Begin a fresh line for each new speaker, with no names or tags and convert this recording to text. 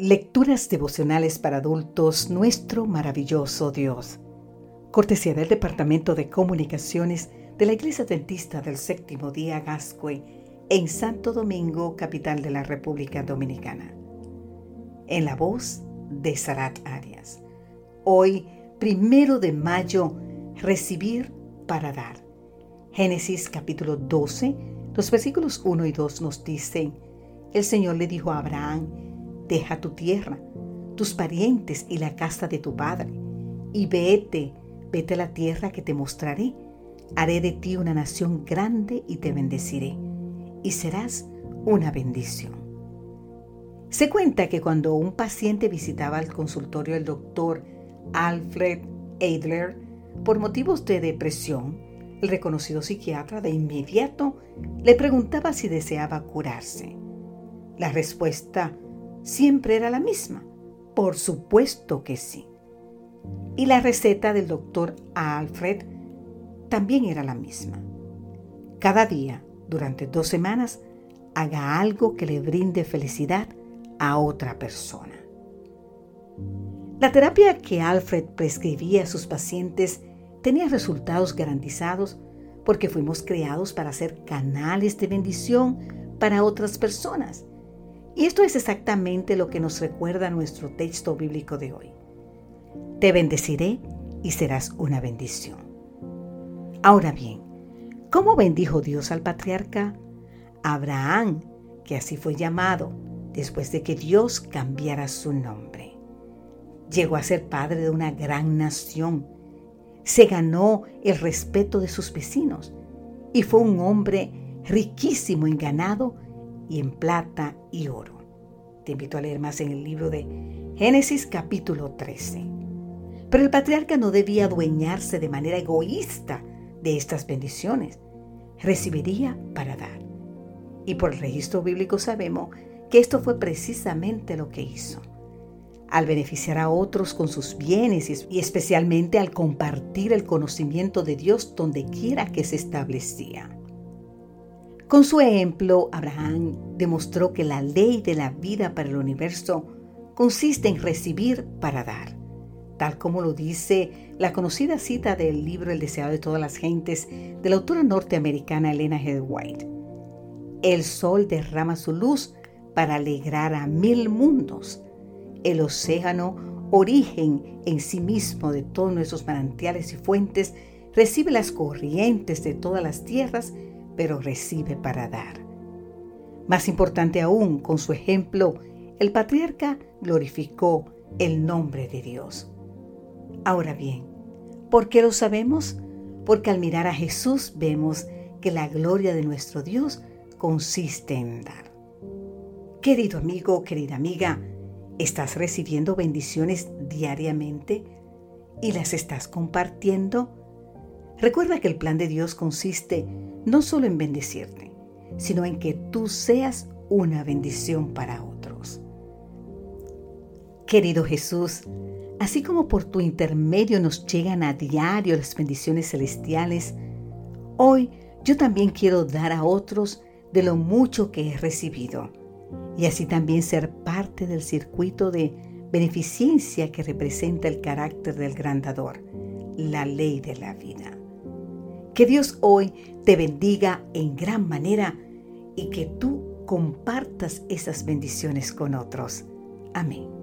Lecturas devocionales para adultos, nuestro maravilloso Dios. Cortesía del Departamento de Comunicaciones de la Iglesia Dentista del Séptimo Día Gascue en Santo Domingo, capital de la República Dominicana. En la voz de Sarat Arias. Hoy, primero de mayo, recibir para dar. Génesis capítulo 12, los versículos 1 y 2 nos dicen, el Señor le dijo a Abraham, Deja tu tierra, tus parientes y la casa de tu padre, y vete, vete a la tierra que te mostraré. Haré de ti una nación grande y te bendeciré, y serás una bendición. Se cuenta que cuando un paciente visitaba el consultorio del doctor Alfred Adler por motivos de depresión, el reconocido psiquiatra de inmediato le preguntaba si deseaba curarse. La respuesta siempre era la misma. Por supuesto que sí. Y la receta del doctor Alfred también era la misma. Cada día, durante dos semanas, haga algo que le brinde felicidad a otra persona. La terapia que Alfred prescribía a sus pacientes tenía resultados garantizados porque fuimos creados para ser canales de bendición para otras personas y esto es exactamente lo que nos recuerda nuestro texto bíblico de hoy. Te bendeciré y serás una bendición. Ahora bien, ¿cómo bendijo Dios al patriarca? Abraham, que así fue llamado después de que Dios cambiara su nombre. Llegó a ser padre de una gran nación. Se ganó el respeto de sus vecinos y fue un hombre riquísimo en ganado y en plata y oro. Te invito a leer más en el libro de Génesis capítulo 13. Pero el patriarca no debía adueñarse de manera egoísta de estas bendiciones. Recibiría para dar. Y por el registro bíblico sabemos que esto fue precisamente lo que hizo. Al beneficiar a otros con sus bienes y especialmente al compartir el conocimiento de Dios donde quiera que se establecía. Con su ejemplo, Abraham demostró que la ley de la vida para el universo consiste en recibir para dar, tal como lo dice la conocida cita del libro El deseado de todas las gentes de la autora norteamericana Elena G. White. El sol derrama su luz para alegrar a mil mundos. El océano, origen en sí mismo de todos nuestros manantiales y fuentes, recibe las corrientes de todas las tierras pero recibe para dar. Más importante aún, con su ejemplo, el patriarca glorificó el nombre de Dios. Ahora bien, ¿por qué lo sabemos? Porque al mirar a Jesús vemos que la gloria de nuestro Dios consiste en dar. Querido amigo, querida amiga, ¿estás recibiendo bendiciones diariamente y las estás compartiendo? Recuerda que el plan de Dios consiste no solo en bendecirte, sino en que tú seas una bendición para otros. Querido Jesús, así como por tu intermedio nos llegan a diario las bendiciones celestiales, hoy yo también quiero dar a otros de lo mucho que he recibido y así también ser parte del circuito de beneficencia que representa el carácter del gran dador, la ley de la vida. Que Dios hoy te bendiga en gran manera y que tú compartas esas bendiciones con otros. Amén.